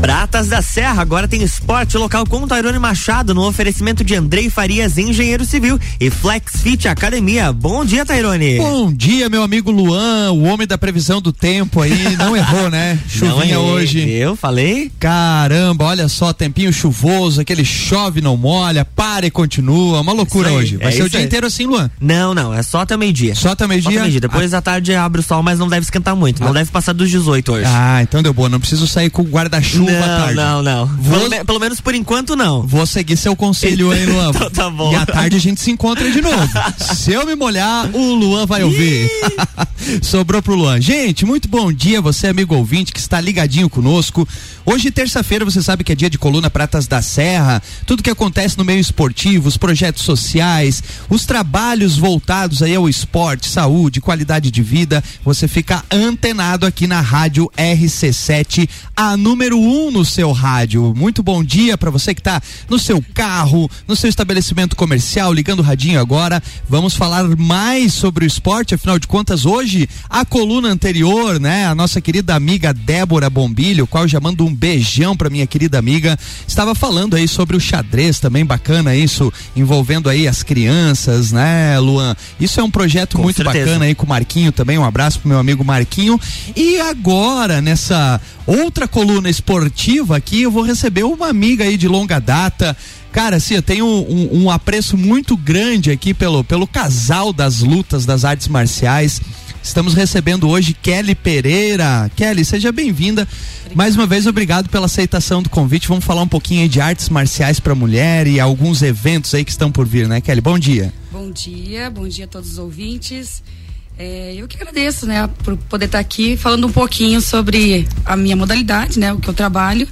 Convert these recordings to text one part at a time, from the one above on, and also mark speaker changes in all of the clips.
Speaker 1: Pratas da Serra agora tem esporte local com Tairone Machado no oferecimento de Andrei Farias, engenheiro civil e Flex Fit Academia. Bom dia, Tairone.
Speaker 2: Bom dia, meu amigo Luan, o homem da previsão do tempo aí. Não errou, né? Chuvinha
Speaker 1: não
Speaker 2: hoje.
Speaker 1: Eu falei?
Speaker 2: Caramba, olha só, tempinho chuvoso, aquele chove não molha, para e continua. Uma loucura
Speaker 1: aí,
Speaker 2: hoje. Vai
Speaker 1: é
Speaker 2: ser o dia
Speaker 1: aí.
Speaker 2: inteiro assim, Luan?
Speaker 1: Não, não, é só até meio-dia.
Speaker 2: Só até meio-dia?
Speaker 1: Meio-dia. Depois da tarde abre o sol, mas não deve esquentar muito. Não deve passar dos 18 hoje.
Speaker 2: Ah, então deu boa. Não preciso sair com o guarda-chuva
Speaker 1: não,
Speaker 2: tarde.
Speaker 1: não, não.
Speaker 2: Vou-
Speaker 1: Pelo, me- pelo menos por enquanto não.
Speaker 2: Vou seguir seu conselho aí, Luan.
Speaker 1: Então tá bom.
Speaker 2: E à tarde a gente se encontra de novo. Se eu me molhar, o Luan vai ouvir. Sobrou pro Luan. Gente, muito bom dia, você amigo ouvinte que está ligadinho conosco. Hoje, terça-feira, você sabe que é dia de coluna Pratas da Serra. Tudo que acontece no meio esportivo, os projetos sociais, os trabalhos voltados aí ao esporte, saúde, qualidade de vida. Você fica antenado aqui na Rádio RC7, a número 1 no seu rádio. Muito bom dia para você que está no seu carro, no seu estabelecimento comercial, ligando o radinho agora. Vamos falar mais sobre o esporte, afinal de contas, hoje, a coluna anterior, né? A nossa querida amiga Débora Bombilho, qual já mando um beijão para minha querida amiga, estava falando aí sobre o xadrez também, bacana isso, envolvendo aí as crianças, né, Luan? Isso é um projeto
Speaker 1: Com
Speaker 2: muito
Speaker 1: certeza.
Speaker 2: bacana aí com o Marquinho também, um abraço pro meu amigo Marquinho. E agora, nessa outra coluna esportiva aqui, eu vou receber uma amiga aí de longa data. Cara, assim, eu tenho um, um apreço muito grande aqui pelo, pelo casal das lutas das artes marciais. Estamos recebendo hoje Kelly Pereira. Kelly, seja bem-vinda. Mais uma vez, obrigado pela aceitação do convite. Vamos falar um pouquinho aí de artes marciais para mulher e alguns eventos aí que estão por vir, né, Kelly? Bom dia.
Speaker 3: Bom dia, bom dia a todos os ouvintes. É, eu que agradeço, né, por poder estar aqui falando um pouquinho sobre a minha modalidade, né, o que eu trabalho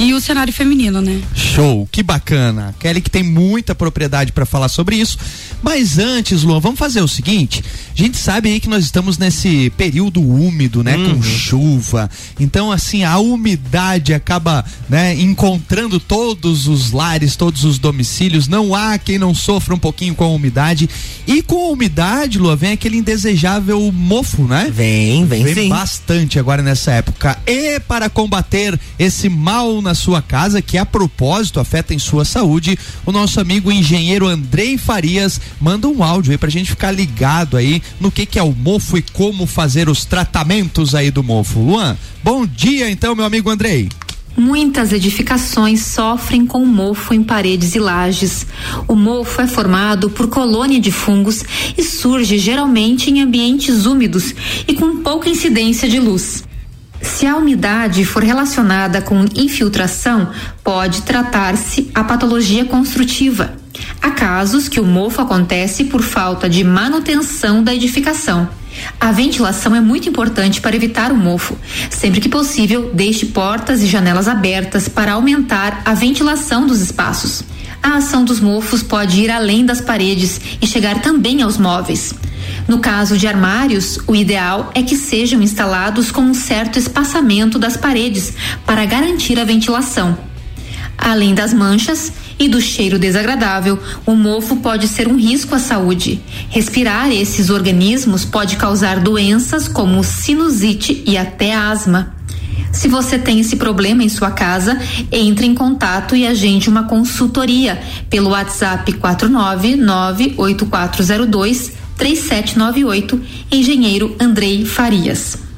Speaker 3: e o cenário feminino, né.
Speaker 2: Show, que bacana. Kelly que tem muita propriedade para falar sobre isso. Mas antes, Luan, vamos fazer o seguinte: a gente sabe aí que nós estamos nesse período úmido, né, com chuva. Então, assim, a umidade acaba, né, encontrando todos os lares, todos os domicílios. Não há quem não sofra um pouquinho com a umidade. E com a umidade, Luan, vem aquele indesejável mofo, né?
Speaker 1: Vem, vem,
Speaker 2: Vem
Speaker 1: sim.
Speaker 2: bastante agora nessa época. E para combater esse mal na sua casa, que a propósito afeta em sua saúde, o nosso amigo engenheiro Andrei Farias manda um áudio aí pra gente ficar ligado aí no que que é o mofo e como fazer os tratamentos aí do mofo. Luan, bom dia então, meu amigo Andrei.
Speaker 4: Muitas edificações sofrem com mofo em paredes e lajes. O mofo é formado por colônia de fungos e surge geralmente em ambientes úmidos e com pouca incidência de luz. Se a umidade for relacionada com infiltração, pode tratar-se a patologia construtiva. Há casos que o mofo acontece por falta de manutenção da edificação. A ventilação é muito importante para evitar o mofo. Sempre que possível, deixe portas e janelas abertas para aumentar a ventilação dos espaços. A ação dos mofos pode ir além das paredes e chegar também aos móveis. No caso de armários, o ideal é que sejam instalados com um certo espaçamento das paredes para garantir a ventilação. Além das manchas e do cheiro desagradável, o mofo pode ser um risco à saúde. Respirar esses organismos pode causar doenças como sinusite e até asma. Se você tem esse problema em sua casa, entre em contato e agende uma consultoria pelo WhatsApp 4998402 3798, engenheiro Andrei Farias.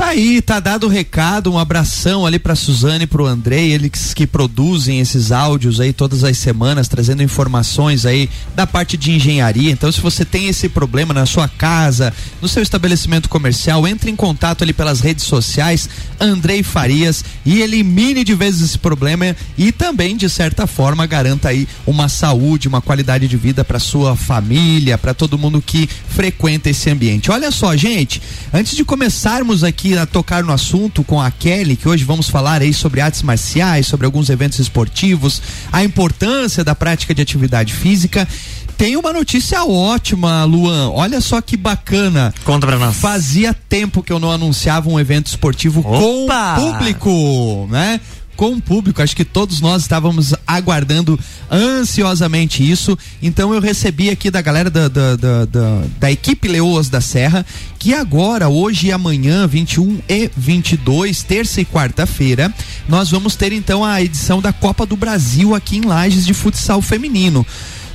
Speaker 2: Tá aí, tá dado o recado, um abração ali pra Suzane e pro Andrei, eles que produzem esses áudios aí todas as semanas, trazendo informações aí da parte de engenharia. Então, se você tem esse problema na sua casa, no seu estabelecimento comercial, entre em contato ali pelas redes sociais, Andrei Farias, e elimine de vez esse problema e também, de certa forma, garanta aí uma saúde, uma qualidade de vida para sua família, para todo mundo que frequenta esse ambiente. Olha só, gente, antes de começarmos aqui a tocar no assunto com a Kelly, que hoje vamos falar aí sobre artes marciais, sobre alguns eventos esportivos, a importância da prática de atividade física. Tem uma notícia ótima, Luan. Olha só que bacana.
Speaker 1: Conta pra nós.
Speaker 2: Fazia tempo que eu não anunciava um evento esportivo
Speaker 1: Opa!
Speaker 2: com público, né? Com o público, acho que todos nós estávamos aguardando ansiosamente isso. Então eu recebi aqui da galera da, da, da, da, da equipe Leoas da Serra que agora, hoje e amanhã, 21 e 22, terça e quarta-feira, nós vamos ter então a edição da Copa do Brasil aqui em Lages de futsal feminino.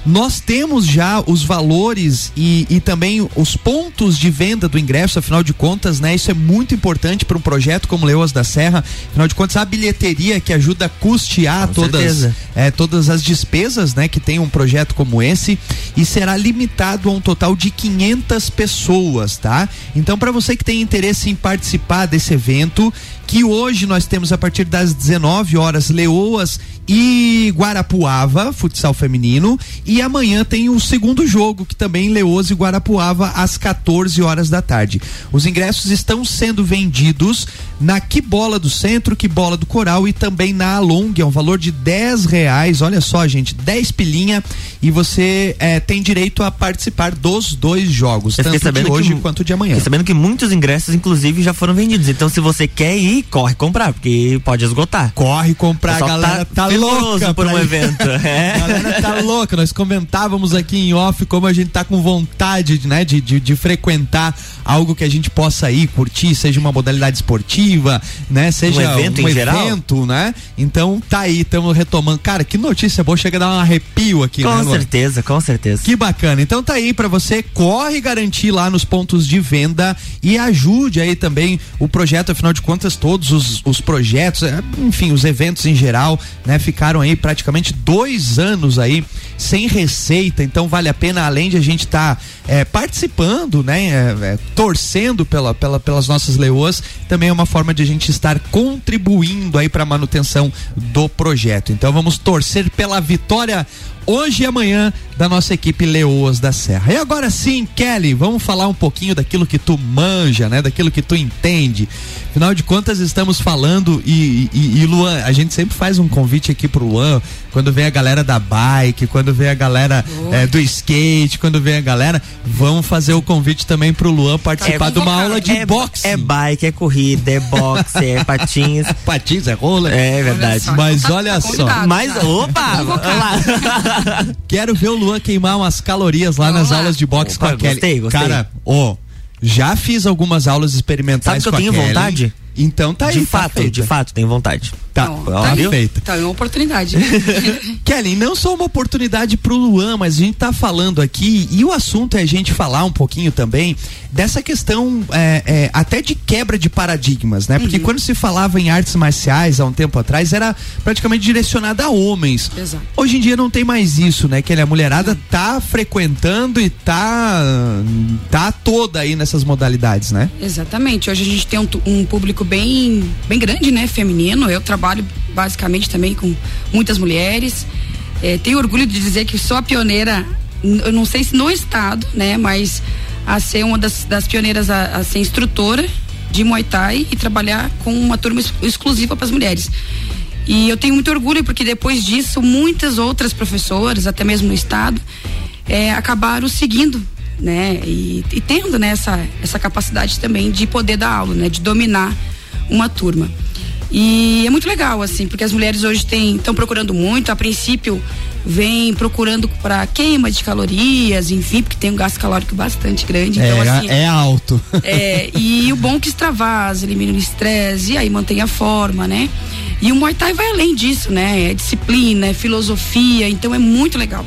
Speaker 2: Nós temos já os valores e, e também os pontos de venda do ingresso, afinal de contas, né? Isso é muito importante para um projeto como Leoas da Serra. Afinal de contas, a bilheteria que ajuda a custear todas, é, todas as despesas, né? Que tem um projeto como esse e será limitado a um total de 500 pessoas, tá? Então, para você que tem interesse em participar desse evento, que hoje nós temos a partir das 19 horas Leoas e Guarapuava, futsal feminino, e amanhã tem o segundo jogo, que também Leoas e Guarapuava às 14 horas da tarde. Os ingressos estão sendo vendidos na Que Bola do Centro, Que Bola do Coral e também na Along, é um valor de 10 reais. Olha só, gente, 10 pilinha e você é, tem direito a participar dos dois jogos, tanto de hoje que, quanto de amanhã.
Speaker 1: sabendo que muitos ingressos, inclusive, já foram vendidos. Então, se você quer ir, corre comprar, porque pode esgotar.
Speaker 2: Corre comprar, a galera tá, tá louca
Speaker 1: por um evento.
Speaker 2: É. A galera tá louca. Nós comentávamos aqui em off como a gente tá com vontade, né, de, de, de frequentar algo que a gente possa ir, curtir, seja uma modalidade esportiva, né? Seja
Speaker 1: um evento, um
Speaker 2: evento né? Então tá aí, estamos retomando. Cara, que notícia boa, chega a dar um arrepio aqui,
Speaker 1: com
Speaker 2: né?
Speaker 1: Com certeza, com certeza.
Speaker 2: Que bacana. Então tá aí para você, corre garantir lá nos pontos de venda e ajude aí também o projeto, afinal de contas, todos os, os projetos, é, enfim, os eventos em geral, né? Ficaram aí praticamente dois anos aí sem receita, então vale a pena, além de a gente estar tá, é, participando, né? É, é, torcendo pela, pela, pelas nossas leoas, também é uma forma de a gente estar contribuindo aí para a manutenção do projeto. Então vamos torcer pela vitória hoje e amanhã da nossa equipe Leoas da Serra. E agora sim, Kelly, vamos falar um pouquinho daquilo que tu manja, né? Daquilo que tu entende. Afinal de contas, estamos falando e, e, e Luan, a gente sempre faz um convite aqui pro Luan, quando vem a galera da bike, quando vem a galera é, do skate, quando vem a galera, vamos fazer o convite também pro Luan participar é, de uma aula de
Speaker 1: é,
Speaker 2: boxe.
Speaker 1: É bike, é corrida, é boxe, é patins.
Speaker 2: patins, é rola.
Speaker 1: É verdade.
Speaker 2: Mas olha só.
Speaker 1: Mas, opa!
Speaker 2: Quero ver o Luan queimar umas calorias lá Vamos nas lá. aulas de boxe Opa, com a Kelly.
Speaker 1: Gostei, gostei.
Speaker 2: Cara, oh, já fiz algumas aulas experimentais
Speaker 1: Sabe que eu tenho
Speaker 2: Kelly.
Speaker 1: vontade?
Speaker 2: Então tá
Speaker 1: de
Speaker 2: aí.
Speaker 1: De tá fato, de fato, tenho vontade.
Speaker 2: Tá, não, tá feita.
Speaker 3: Tá, é uma oportunidade.
Speaker 2: Kelly, não só uma oportunidade pro Luan, mas a gente tá falando aqui, e o assunto é a gente falar um pouquinho também dessa questão é, é, até de quebra de paradigmas, né? Porque uhum. quando se falava em artes marciais há um tempo atrás, era praticamente direcionada a homens.
Speaker 3: Exato.
Speaker 2: Hoje em dia não tem mais isso, né? Que a mulherada uhum. tá frequentando e tá, tá toda aí nessas modalidades, né?
Speaker 3: Exatamente. Hoje a gente tem um, um público bem, bem grande, né? Feminino. Eu trabalho basicamente também com muitas mulheres. É, tenho orgulho de dizer que sou a pioneira, eu não sei se no estado, né, mas a ser uma das, das pioneiras a, a ser instrutora de Muay Thai e trabalhar com uma turma exclusiva para as mulheres. E eu tenho muito orgulho porque depois disso muitas outras professoras, até mesmo no estado, é, acabaram seguindo, né, e, e tendo né, essa, essa capacidade também de poder dar aula, né, de dominar uma turma. E é muito legal, assim, porque as mulheres hoje estão procurando muito. A princípio, vem procurando para queima de calorias, enfim, porque tem um gasto calórico bastante grande. Então,
Speaker 2: é,
Speaker 3: assim,
Speaker 2: é alto.
Speaker 3: É, e o bom é que extravasa, elimina o estresse e aí mantém a forma, né? E o Muay Thai vai além disso, né? É disciplina, é filosofia, então é muito legal.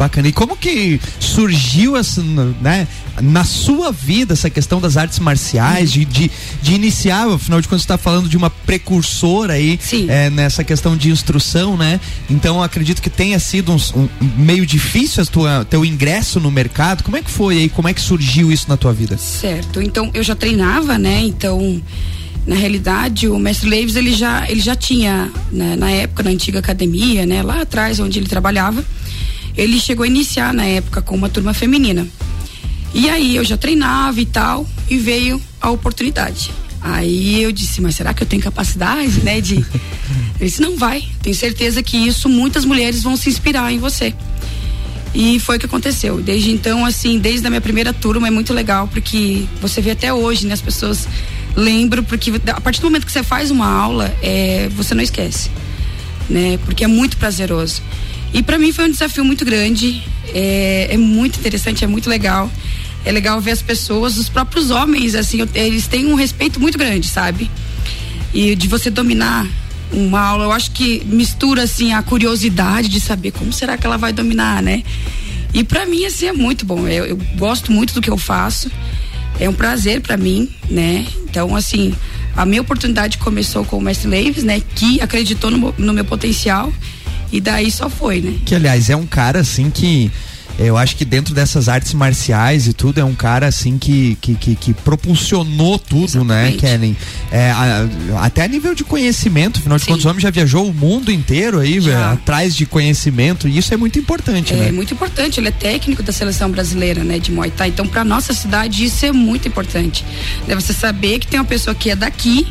Speaker 2: Bacana. E como que surgiu essa, né, na sua vida essa questão das artes marciais, de, de, de iniciar, afinal de contas, você está falando de uma precursora aí é, nessa questão de instrução, né? Então acredito que tenha sido um, um, meio difícil a tua, teu ingresso no mercado. Como é que foi aí? Como é que surgiu isso na tua vida?
Speaker 3: Certo. Então eu já treinava, né? Então na realidade o mestre Leves ele já ele já tinha né, na época na antiga academia né lá atrás onde ele trabalhava ele chegou a iniciar na época com uma turma feminina. E aí eu já treinava e tal, e veio a oportunidade. Aí eu disse, mas será que eu tenho capacidade, né, de... Ele disse, não vai, tenho certeza que isso muitas mulheres vão se inspirar em você. E foi o que aconteceu. Desde então, assim, desde a minha primeira turma é muito legal, porque você vê até hoje, né, as pessoas lembram, porque a partir do momento que você faz uma aula, é, você não esquece, né, porque é muito prazeroso. E para mim foi um desafio muito grande, é, é, muito interessante, é muito legal. É legal ver as pessoas, os próprios homens, assim, eles têm um respeito muito grande, sabe? E de você dominar uma aula, eu acho que mistura assim a curiosidade de saber como será que ela vai dominar, né? E para mim assim é muito bom. Eu, eu, gosto muito do que eu faço. É um prazer para mim, né? Então assim, a minha oportunidade começou com o Mestre Leves, né? Que acreditou no, no meu potencial e daí só foi, né?
Speaker 2: Que aliás é um cara assim que eu acho que dentro dessas artes marciais e tudo, é um cara assim que, que, que, que propulsionou tudo, né, Exatamente. né, Kellen? É, a, até a nível de conhecimento, afinal de contas, o homem já viajou o mundo inteiro aí, já. atrás de conhecimento, e isso é muito importante,
Speaker 3: é,
Speaker 2: né?
Speaker 3: É muito importante, ele é técnico da seleção brasileira, né, de Muay Thai. Então, para nossa cidade, isso é muito importante. É você saber que tem uma pessoa que é daqui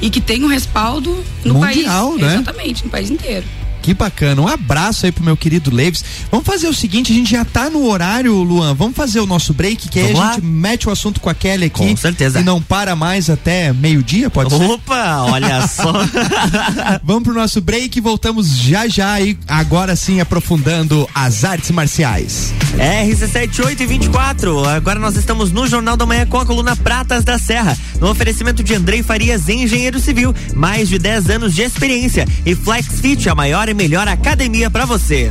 Speaker 3: e que tem um respaldo no
Speaker 2: Mundial,
Speaker 3: país.
Speaker 2: Né?
Speaker 3: Exatamente, no país inteiro.
Speaker 2: Que bacana. Um abraço aí pro meu querido Leves. Vamos fazer o seguinte, a gente já tá no horário, Luan. Vamos fazer o nosso break, que aí a gente mete o assunto com a Kelly aqui.
Speaker 1: Com certeza.
Speaker 2: E não para mais até meio-dia, pode
Speaker 1: Opa,
Speaker 2: ser?
Speaker 1: Opa, olha só.
Speaker 2: Vamos pro nosso break e voltamos já já e agora sim aprofundando as artes marciais.
Speaker 1: RC78 e 24. Agora nós estamos no Jornal da Manhã com a coluna Pratas da Serra. No oferecimento de Andrei Farias, engenheiro civil, mais de 10 anos de experiência e Flex Fit, a maior melhor academia para você.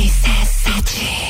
Speaker 5: RC7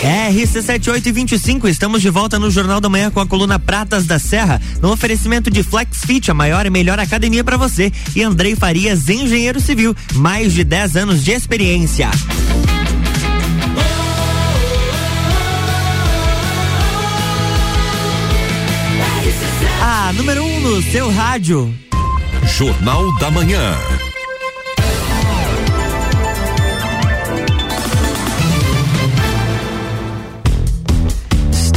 Speaker 1: RC7825, estamos de volta no Jornal da Manhã com a coluna Pratas da Serra, no oferecimento de Flex Fit, a maior e melhor academia para você, e Andrei Farias, engenheiro civil, mais de 10 anos de experiência. A número 1 um no seu rádio.
Speaker 6: Jornal da Manhã.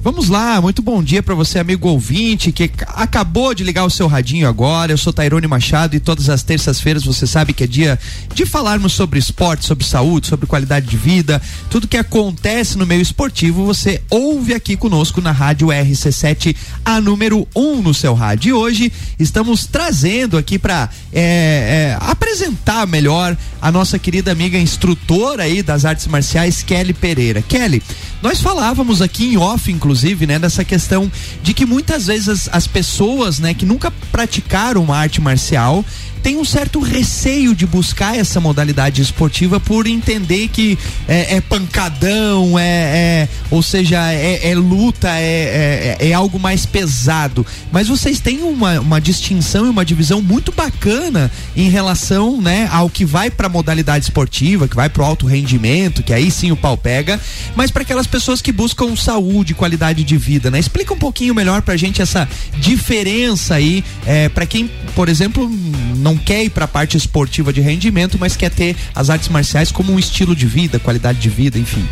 Speaker 2: Vamos lá, muito bom dia para você, amigo ouvinte, que acabou de ligar o seu radinho agora. Eu sou Tairone Machado e todas as terças-feiras você sabe que é dia de falarmos sobre esporte, sobre saúde, sobre qualidade de vida, tudo que acontece no meio esportivo, você ouve aqui conosco na Rádio RC7, a número 1 um no seu rádio. E hoje estamos trazendo aqui para é, é, apresentar melhor a nossa querida amiga instrutora aí das artes marciais, Kelly Pereira. Kelly, nós falávamos aqui em off, inclusive, né, dessa questão de que muitas vezes as, as pessoas, né, que nunca praticaram uma arte marcial, tem um certo receio de buscar essa modalidade esportiva por entender que é, é pancadão, é, é, ou seja, é, é luta, é, é, é, algo mais pesado. Mas vocês têm uma, uma distinção e uma divisão muito bacana em relação né, ao que vai para a modalidade esportiva, que vai para o alto rendimento, que aí sim o pau pega, mas para aquelas pessoas que buscam saúde, qualidade de vida, né? Explica um pouquinho melhor pra gente essa diferença aí, é, para quem, por exemplo, não quer ir para a parte esportiva de rendimento, mas quer ter as artes marciais como um estilo de vida, qualidade de vida, enfim.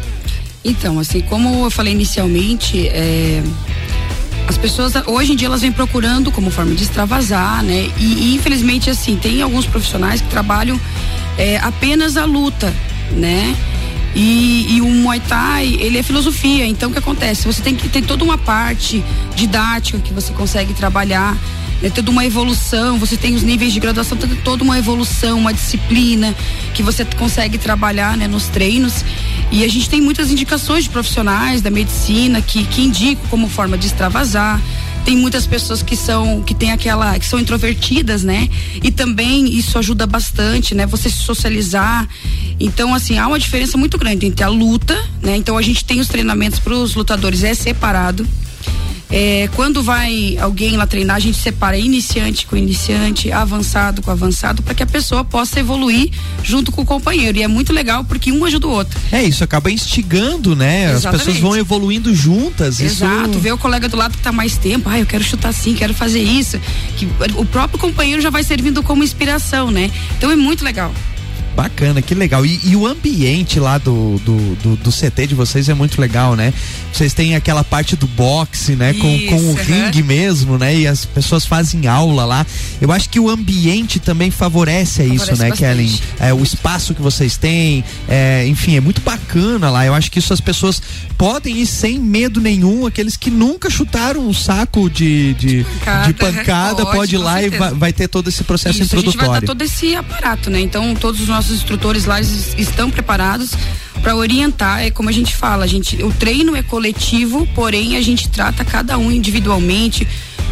Speaker 3: Então, assim, como eu falei inicialmente, é, as pessoas hoje em dia elas vêm procurando como forma de extravasar, né? E, e infelizmente, assim, tem alguns profissionais que trabalham é, apenas a luta, né? E, e, o Muay Thai, ele é filosofia. Então, o que acontece? Você tem que ter toda uma parte didática que você consegue trabalhar é toda uma evolução, você tem os níveis de graduação, toda uma evolução, uma disciplina que você consegue trabalhar né, nos treinos. E a gente tem muitas indicações de profissionais da medicina que, que indicam como forma de extravasar, tem muitas pessoas que são que tem aquela que são introvertidas, né? E também isso ajuda bastante, né? Você se socializar. Então assim há uma diferença muito grande entre a luta, né? Então a gente tem os treinamentos para os lutadores é separado é, quando vai alguém lá treinar, a gente separa iniciante com iniciante, avançado com avançado, para que a pessoa possa evoluir junto com o companheiro. E é muito legal porque um ajuda o outro.
Speaker 2: É, isso acaba instigando, né? Exatamente. As pessoas vão evoluindo juntas.
Speaker 3: Exato,
Speaker 2: isso...
Speaker 3: vê o colega do lado que está mais tempo, ah, eu quero chutar assim, quero fazer isso. Que o próprio companheiro já vai servindo como inspiração, né? Então é muito legal.
Speaker 2: Bacana, que legal. E, e o ambiente lá do, do, do, do, CT de vocês é muito legal, né? Vocês têm aquela parte do boxe, né? Com, Isso, com o uhum. ringue mesmo, né? E as pessoas fazem aula lá. Eu acho que o ambiente também favorece, favorece isso, né, bastante. Kellen? É, o espaço que vocês têm, é, enfim, é muito bacana lá. Eu acho que isso as pessoas podem ir sem medo nenhum. Aqueles que nunca chutaram um saco de, de, pancada, de pancada pode, pode ir lá e vai, vai, ter todo esse processo isso, introdutório. A gente vai
Speaker 3: dar todo esse aparato, né? Então, todos os nossos nossos instrutores lá estão preparados para orientar, é como a gente fala, a gente, o treino é coletivo, porém a gente trata cada um individualmente,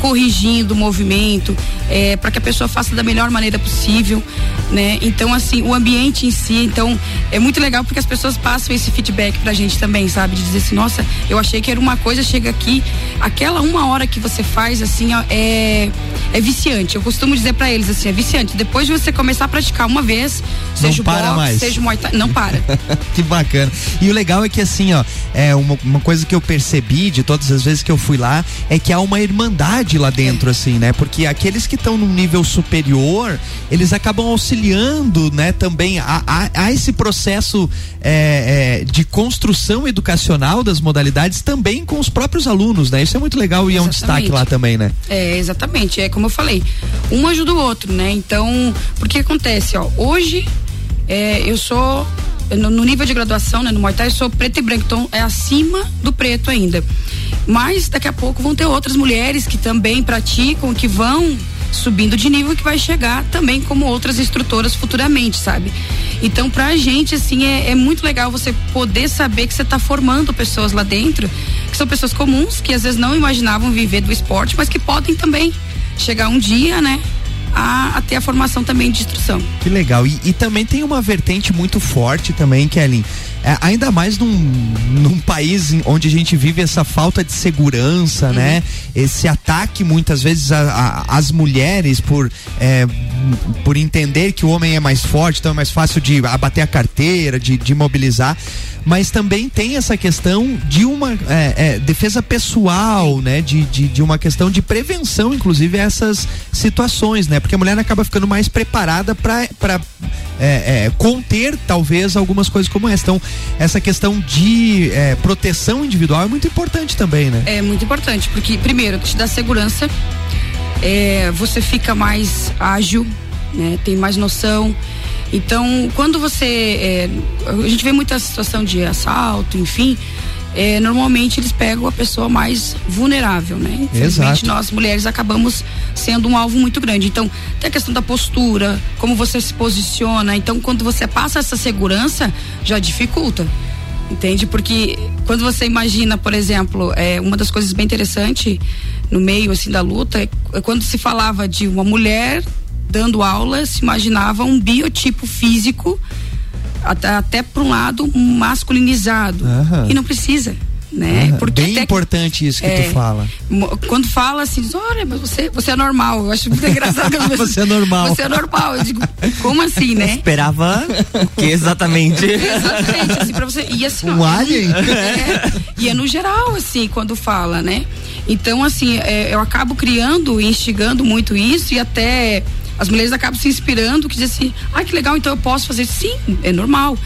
Speaker 3: corrigindo o movimento, é, para que a pessoa faça da melhor maneira possível, né? Então, assim, o ambiente em si, então, é muito legal porque as pessoas passam esse feedback pra gente também, sabe? De dizer assim, nossa, eu achei que era uma coisa, chega aqui, aquela uma hora que você faz, assim, é, é viciante. Eu costumo dizer para eles assim, é viciante. Depois de você começar a praticar uma vez, seja
Speaker 2: não o para boxe, mais.
Speaker 3: seja o Muay Thai, não para.
Speaker 2: que bacana. E o legal é que assim, ó, é uma, uma coisa que eu percebi de todas as vezes que eu fui lá, é que há uma irmandade lá dentro, assim, né? Porque aqueles que estão num nível superior, eles acabam auxiliando, né, também a, a, a esse processo é, é, de construção educacional das modalidades também com os próprios alunos, né? Isso é muito legal e exatamente. é um destaque lá também, né?
Speaker 3: É, exatamente. É como eu falei, um ajuda o outro, né? Então, porque acontece, ó, hoje é, eu sou no, no, nível de graduação, né, no Muay Thai, eu sou preto e branco, então é acima do preto ainda. Mas daqui a pouco vão ter outras mulheres que também praticam, que vão subindo de nível que vai chegar também como outras instrutoras futuramente, sabe? Então, pra gente, assim, é, é muito legal você poder saber que você está formando pessoas lá dentro, que são pessoas comuns, que às vezes não imaginavam viver do esporte, mas que podem também chegar um dia, né? A, a, ter a formação também de instrução.
Speaker 2: Que legal. E, e também tem uma vertente muito forte também, Kelly, é, ainda mais num, num país onde a gente vive essa falta de segurança, uhum. né? Esse ataque muitas vezes às mulheres por, é, por entender que o homem é mais forte, então é mais fácil de abater a carteira, de, de mobilizar mas também tem essa questão de uma é, é, defesa pessoal, né? De, de, de, uma questão de prevenção, inclusive, a essas situações, né? Porque a mulher acaba ficando mais preparada para é, é, conter, talvez, algumas coisas como essa. Então, essa questão de é, proteção individual é muito importante também, né?
Speaker 3: É muito importante, porque, primeiro, te dá segurança, é, você fica mais ágil, né? Tem mais noção. Então, quando você. É, a gente vê muita situação de assalto, enfim. É, normalmente eles pegam a pessoa mais vulnerável, né? Infelizmente,
Speaker 2: Exato.
Speaker 3: nós mulheres acabamos sendo um alvo muito grande. Então, tem a questão da postura, como você se posiciona. Então, quando você passa essa segurança, já dificulta. Entende? Porque quando você imagina, por exemplo, é, uma das coisas bem interessantes no meio assim da luta é, é quando se falava de uma mulher dando aula, se imaginava um biotipo físico até, até para um lado masculinizado. Uhum. E não precisa né?
Speaker 2: Uhum. Porque bem importante isso que é, tu fala.
Speaker 3: Quando fala assim, olha, mas você, você é normal. Eu acho muito engraçado.
Speaker 2: você é normal.
Speaker 3: Você é normal. Eu digo, como assim, né?
Speaker 1: Eu esperava o que exatamente?
Speaker 3: exatamente, assim, pra você. E assim,
Speaker 2: um ó, alien?
Speaker 3: É, e é no geral, assim, quando fala, né? Então, assim, é, eu acabo criando, instigando muito isso e até as mulheres acabam se inspirando, que dizem assim, ah, que legal, então eu posso fazer. Sim, é normal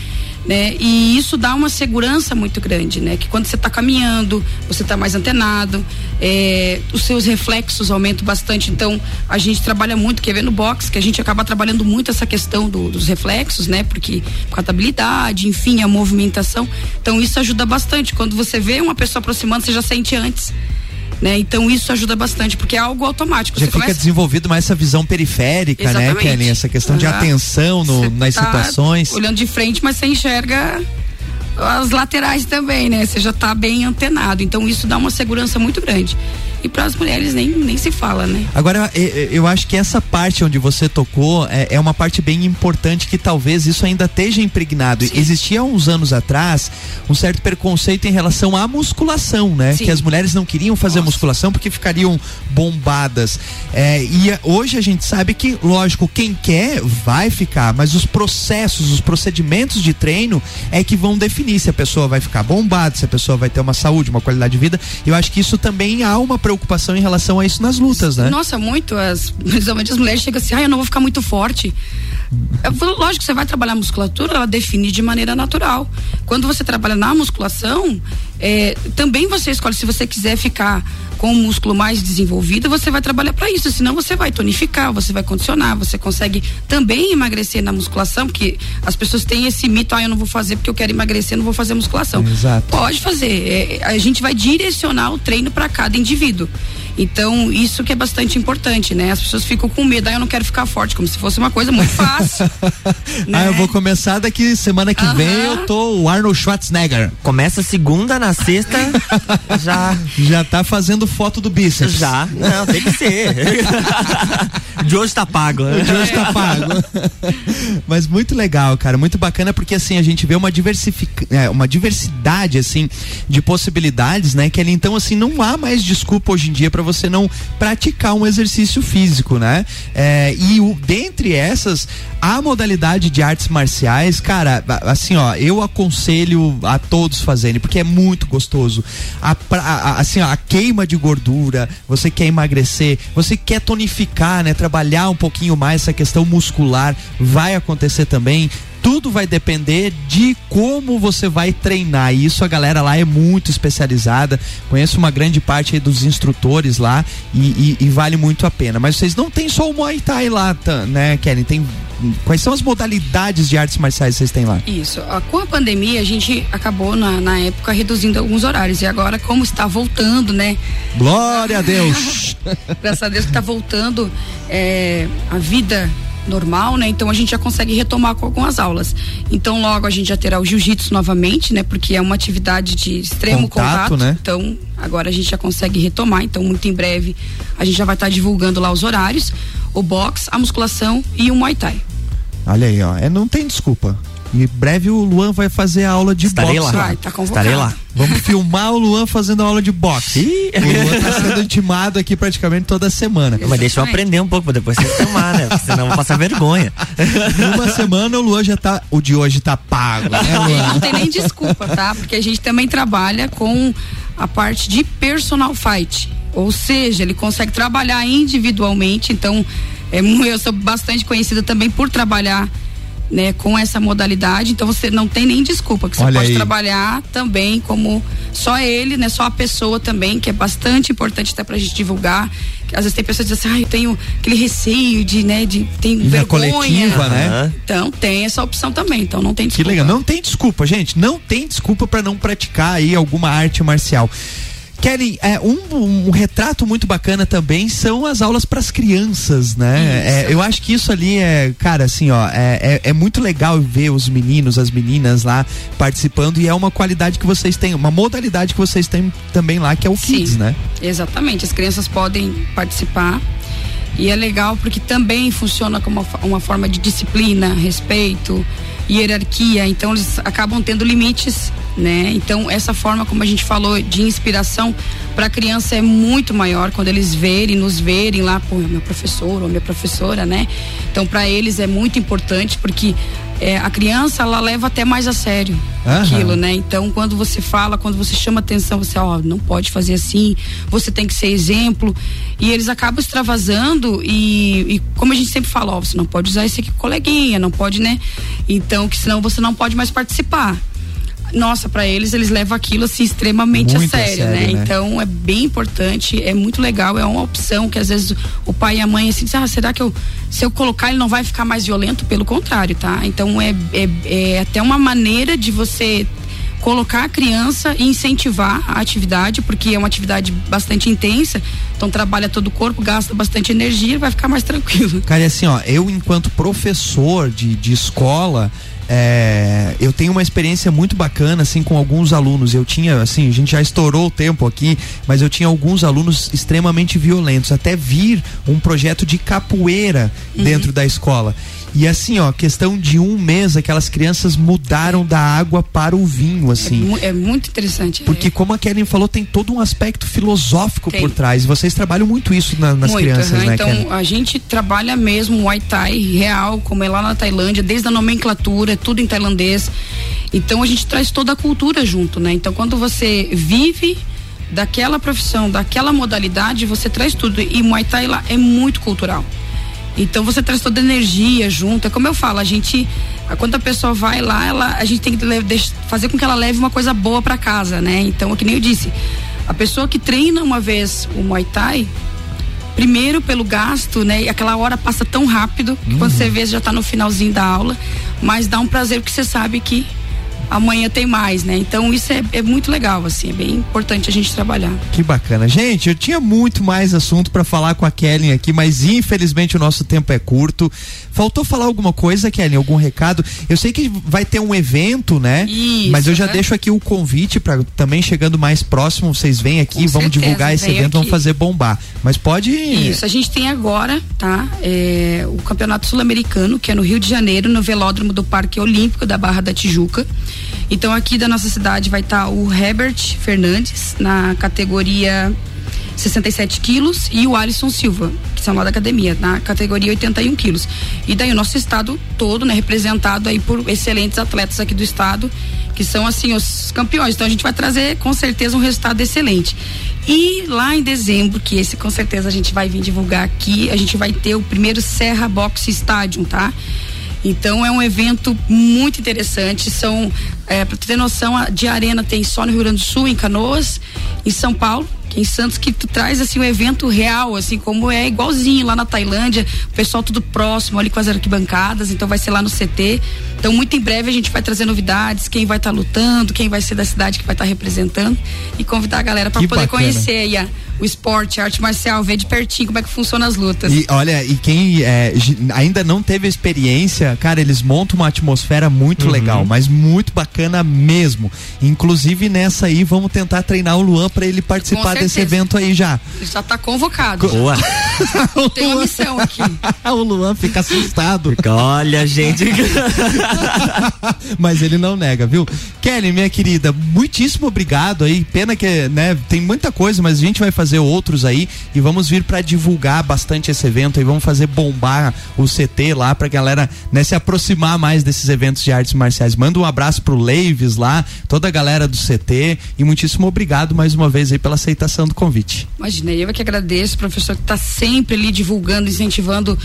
Speaker 3: né? E isso dá uma segurança muito grande, né? Que quando você está caminhando, você está mais antenado, é, os seus reflexos aumentam bastante. Então, a gente trabalha muito, quer ver no box, que a gente acaba trabalhando muito essa questão do, dos reflexos, né? Porque com a habilidade, enfim, a movimentação. Então, isso ajuda bastante. Quando você vê uma pessoa aproximando, você já sente antes. Né? Então isso ajuda bastante, porque é algo automático.
Speaker 2: Já Você fica começa... desenvolvido mais essa visão periférica, né, Exatamente. né, Kelly? Essa questão uhum. de atenção no, nas tá situações.
Speaker 3: Olhando de frente, mas você enxerga as laterais também, né? Você já está bem antenado. Então isso dá uma segurança muito grande. E para as mulheres nem, nem se fala, né?
Speaker 2: Agora, eu acho que essa parte onde você tocou é, é uma parte bem importante que talvez isso ainda esteja impregnado. Sim. Existia uns anos atrás um certo preconceito em relação à musculação, né? Sim. Que as mulheres não queriam fazer Nossa. musculação porque ficariam bombadas. É, e hoje a gente sabe que, lógico, quem quer vai ficar, mas os processos, os procedimentos de treino é que vão definir se a pessoa vai ficar bombada, se a pessoa vai ter uma saúde, uma qualidade de vida. Eu acho que isso também há uma preocupação em relação a isso nas lutas, né?
Speaker 3: Nossa, muito. As, principalmente as mulheres chegam assim, ah, eu não vou ficar muito forte. Lógico que você vai trabalhar a musculatura, ela define de maneira natural. Quando você trabalha na musculação, é, também você escolhe se você quiser ficar com o músculo mais desenvolvido, você vai trabalhar para isso. Senão você vai tonificar, você vai condicionar, você consegue também emagrecer na musculação, porque as pessoas têm esse mito, ah, eu não vou fazer porque eu quero emagrecer, não vou fazer musculação.
Speaker 2: Exato.
Speaker 3: Pode fazer. É, a gente vai direcionar o treino para cada indivíduo. Então, isso que é bastante importante, né? As pessoas ficam com medo, ah, eu não quero ficar forte, como se fosse uma coisa muito fácil.
Speaker 2: né? Ah, eu vou começar daqui semana que vem, eu tô o Arnold Schwarzenegger.
Speaker 1: Começa segunda, na sexta, já.
Speaker 2: Já tá fazendo foto do bíceps.
Speaker 1: Já. Não, tem que ser. de hoje tá pago,
Speaker 2: né? De hoje tá pago. Mas muito legal, cara, muito bacana porque assim a gente vê uma diversific... É, uma diversidade assim de possibilidades, né? Que ele então assim não há mais desculpa hoje em dia para você não praticar um exercício físico, né? É, e o, dentre essas, a modalidade de artes marciais, cara, assim, ó, eu aconselho a todos fazerem, porque é muito gostoso. A, a, assim, ó, a queima de gordura, você quer emagrecer, você quer tonificar, né? Trabalhar um pouquinho mais essa questão muscular, vai acontecer também tudo vai depender de como você vai treinar. E isso a galera lá é muito especializada. Conheço uma grande parte dos instrutores lá e, e, e, vale muito a pena. Mas vocês não tem só o Muay Thai lá, né, Kellen? Tem quais são as modalidades de artes marciais que vocês têm lá?
Speaker 3: Isso. Com a pandemia, a gente acabou na, na época reduzindo alguns horários. E agora, como está voltando, né?
Speaker 2: Glória a Deus!
Speaker 3: Graças a Deus que está voltando é, a vida normal, né? Então a gente já consegue retomar com algumas aulas. Então logo a gente já terá o jiu-jitsu novamente, né? Porque é uma atividade de extremo contato, contato né? Então agora a gente já consegue retomar. Então muito em breve a gente já vai estar tá divulgando lá os horários, o box, a musculação e o muay thai.
Speaker 2: Olha aí, ó, é, não tem desculpa. E breve o Luan vai fazer a aula de
Speaker 1: Estarei
Speaker 2: boxe.
Speaker 1: Lá. Vai,
Speaker 3: tá Estarei lá.
Speaker 2: Vamos filmar o Luan fazendo a aula de boxe. o Luan tá sendo intimado aqui praticamente toda semana.
Speaker 1: Mas deixa eu aprender um pouco pra depois você filmar, né? Porque senão eu vou passar vergonha.
Speaker 2: Numa semana o Luan já tá. O de hoje tá pago, né,
Speaker 3: Luan? Não tem nem desculpa, tá? Porque a gente também trabalha com a parte de personal fight. Ou seja, ele consegue trabalhar individualmente, então é, eu sou bastante conhecida também por trabalhar né, com essa modalidade, então você não tem nem desculpa, que você Olha pode aí. trabalhar também como só ele, né, só a pessoa também, que é bastante importante até pra gente divulgar. Às vezes tem pessoas que dizem assim, ah, eu tenho aquele receio de, né, de tem
Speaker 2: e
Speaker 3: vergonha.
Speaker 2: coletiva, né?
Speaker 3: Então tem essa opção também, então não tem desculpa.
Speaker 2: Que legal, não tem desculpa, gente, não tem desculpa para não praticar aí alguma arte marcial. Kelly, é, um, um, retrato muito bacana também são as aulas para as crianças, né? É, eu acho que isso ali é, cara, assim, ó, é, é, é, muito legal ver os meninos, as meninas lá participando e é uma qualidade que vocês têm, uma modalidade que vocês têm também lá, que é o Sim, Kids, né?
Speaker 3: Exatamente, as crianças podem participar e é legal porque também funciona como uma, forma de disciplina, respeito, hierarquia, então eles acabam tendo limites, né? Então essa forma como a gente falou de inspiração para a criança é muito maior quando eles verem, nos verem lá, pô, meu professor ou minha professora, né? Então para eles é muito importante porque é, a criança ela leva até mais a sério Aham. aquilo, né? Então, quando você fala, quando você chama atenção, você, ó, não pode fazer assim, você tem que ser exemplo. E eles acabam extravasando e, e como a gente sempre fala, ó, você não pode usar esse aqui coleguinha, não pode, né? Então, que senão você não pode mais participar nossa, para eles, eles levam aquilo assim extremamente a sério, sério, né? né? Então é bem importante, é muito legal, é uma opção que às vezes o pai e a mãe assim, dizem, ah, será que eu, se eu colocar ele não vai ficar mais violento? Pelo contrário, tá? Então é, é, é até uma maneira de você colocar a criança e incentivar a atividade, porque é uma atividade bastante intensa, então trabalha todo o corpo, gasta bastante energia, vai ficar mais tranquilo.
Speaker 2: Cara, e assim, ó, eu enquanto professor de, de escola, é, eu tenho uma experiência muito bacana assim com alguns alunos. Eu tinha assim, a gente já estourou o tempo aqui, mas eu tinha alguns alunos extremamente violentos, até vir um projeto de capoeira uhum. dentro da escola. E assim, ó, questão de um mês, aquelas crianças mudaram da água para o vinho, assim.
Speaker 3: É, é muito interessante.
Speaker 2: Porque,
Speaker 3: é.
Speaker 2: como a Kellen falou, tem todo um aspecto filosófico tem. por trás. Vocês trabalham muito isso na, nas muito, crianças, né,
Speaker 3: Então, a gente trabalha mesmo o Muay Thai real, como é lá na Tailândia, desde a nomenclatura, tudo em tailandês. Então, a gente traz toda a cultura junto, né? Então, quando você vive daquela profissão, daquela modalidade, você traz tudo. E Muay Thai lá é muito cultural. Então você traz toda a energia junto. É como eu falo, a gente, quando a pessoa vai lá, ela, a gente tem que fazer com que ela leve uma coisa boa para casa, né? Então, é que nem eu disse, a pessoa que treina uma vez o Muay Thai, primeiro pelo gasto, né? E aquela hora passa tão rápido que uhum. quando você vê já está no finalzinho da aula, mas dá um prazer porque você sabe que amanhã tem mais, né? Então isso é, é, muito legal, assim, é bem importante a gente trabalhar.
Speaker 2: Que bacana. Gente, eu tinha muito mais assunto para falar com a Kellen aqui, mas infelizmente o nosso tempo é curto. Faltou falar alguma coisa, Kellen? Algum recado? Eu sei que vai ter um evento, né? Isso, mas eu já né? deixo aqui o convite para também chegando mais próximo, vocês vêm aqui, com vamos certeza, divulgar esse evento, aqui. vamos fazer bombar. Mas pode.
Speaker 3: Isso, a gente tem agora, tá? É, o Campeonato Sul-Americano, que é no Rio de Janeiro, no Velódromo do Parque Olímpico da Barra da Tijuca. Então aqui da nossa cidade vai estar tá o Herbert Fernandes na categoria 67 quilos e o Alisson Silva, que são lá da academia, na categoria 81 quilos. E daí o nosso estado todo, né, representado aí por excelentes atletas aqui do estado, que são assim os campeões. Então a gente vai trazer com certeza um resultado excelente. E lá em dezembro, que esse com certeza a gente vai vir divulgar aqui, a gente vai ter o primeiro Serra Box Stadium, tá? Então é um evento muito interessante. São, é, para ter noção, de arena tem só no Rio Grande do Sul, em Canoas, em São Paulo, em Santos que tu traz assim um evento real, assim como é igualzinho lá na Tailândia, o pessoal tudo próximo ali com as arquibancadas, então vai ser lá no CT. Então muito em breve a gente vai trazer novidades, quem vai estar tá lutando, quem vai ser da cidade que vai estar tá representando e convidar a galera para poder bacana. conhecer aí a o esporte, a arte marcial, ver de pertinho como é que funciona as lutas.
Speaker 2: E olha, e quem é, ainda não teve experiência, cara, eles montam uma atmosfera muito uhum. legal, mas muito bacana mesmo. Inclusive nessa aí, vamos tentar treinar o Luan para ele participar desse evento aí já.
Speaker 3: Ele já tá convocado.
Speaker 1: Boa.
Speaker 3: Tem uma missão aqui.
Speaker 2: o Luan fica assustado.
Speaker 1: Olha, gente.
Speaker 2: mas ele não nega, viu? Kelly, minha querida, muitíssimo obrigado aí. Pena que, né, tem muita coisa, mas a gente vai fazer fazer outros aí e vamos vir para divulgar bastante esse evento e vamos fazer bombar o CT lá pra galera né, se aproximar mais desses eventos de artes marciais. Manda um abraço pro Leives lá, toda a galera do CT e muitíssimo obrigado mais uma vez aí pela aceitação do convite.
Speaker 3: Imagina, eu é que agradeço, professor, que está sempre ali divulgando, incentivando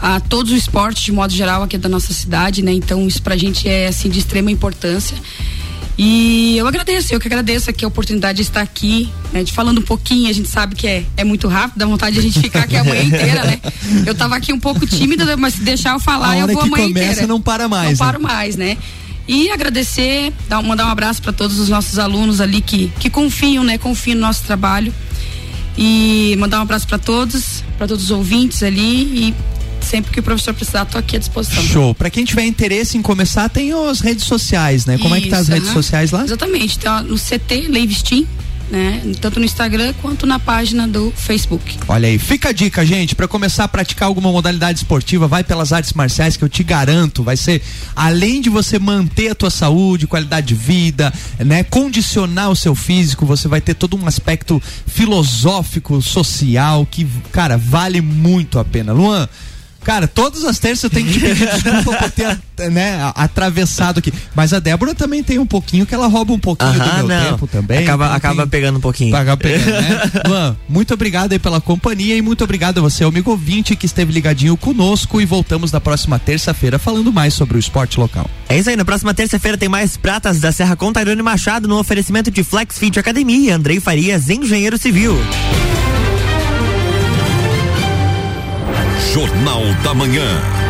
Speaker 3: a todos os esportes de modo geral aqui da nossa cidade, né? Então isso pra gente é assim de extrema importância. E eu agradeço, eu que agradeço aqui a oportunidade de estar aqui, né, de falando um pouquinho, a gente sabe que é, é muito rápido, dá vontade de a gente ficar aqui a manhã inteira, né? Eu tava aqui um pouco tímida, mas se deixar eu falar, eu vou a manhã
Speaker 2: começa,
Speaker 3: inteira.
Speaker 2: não para mais.
Speaker 3: Não né? paro mais, né? E agradecer, dar, mandar um abraço para todos os nossos alunos ali que, que confiam, né? Confiam no nosso trabalho. E mandar um abraço para todos, para todos os ouvintes ali e sempre que o professor precisar, estou aqui à disposição.
Speaker 2: Show. Para quem tiver interesse em começar, tem as redes sociais, né? Como Isso, é que tá as redes sociais lá?
Speaker 3: Exatamente. Então, no CT Leivestin, né? Tanto no Instagram quanto na página do Facebook.
Speaker 2: Olha aí, fica a dica, gente, para começar a praticar alguma modalidade esportiva, vai pelas artes marciais que eu te garanto, vai ser além de você manter a tua saúde, qualidade de vida, né, condicionar o seu físico, você vai ter todo um aspecto filosófico, social que, cara, vale muito a pena. Luan, Cara, todas as terças eu tenho que pedir desculpa por ter né, atravessado aqui. Mas a Débora também tem um pouquinho que ela rouba um pouquinho do meu não. tempo também.
Speaker 1: Acaba, então acaba tem... pegando um pouquinho.
Speaker 2: Acaba pegando, né? Luan, muito obrigado aí pela companhia e muito obrigado a você, amigo ouvinte, que esteve ligadinho conosco e voltamos na próxima terça-feira falando mais sobre o esporte local.
Speaker 1: É isso aí, na próxima terça-feira tem mais Pratas da Serra com Tairone Machado no oferecimento de Flex Fit Academia, Andrei Farias, engenheiro civil.
Speaker 6: Jornal da Manhã.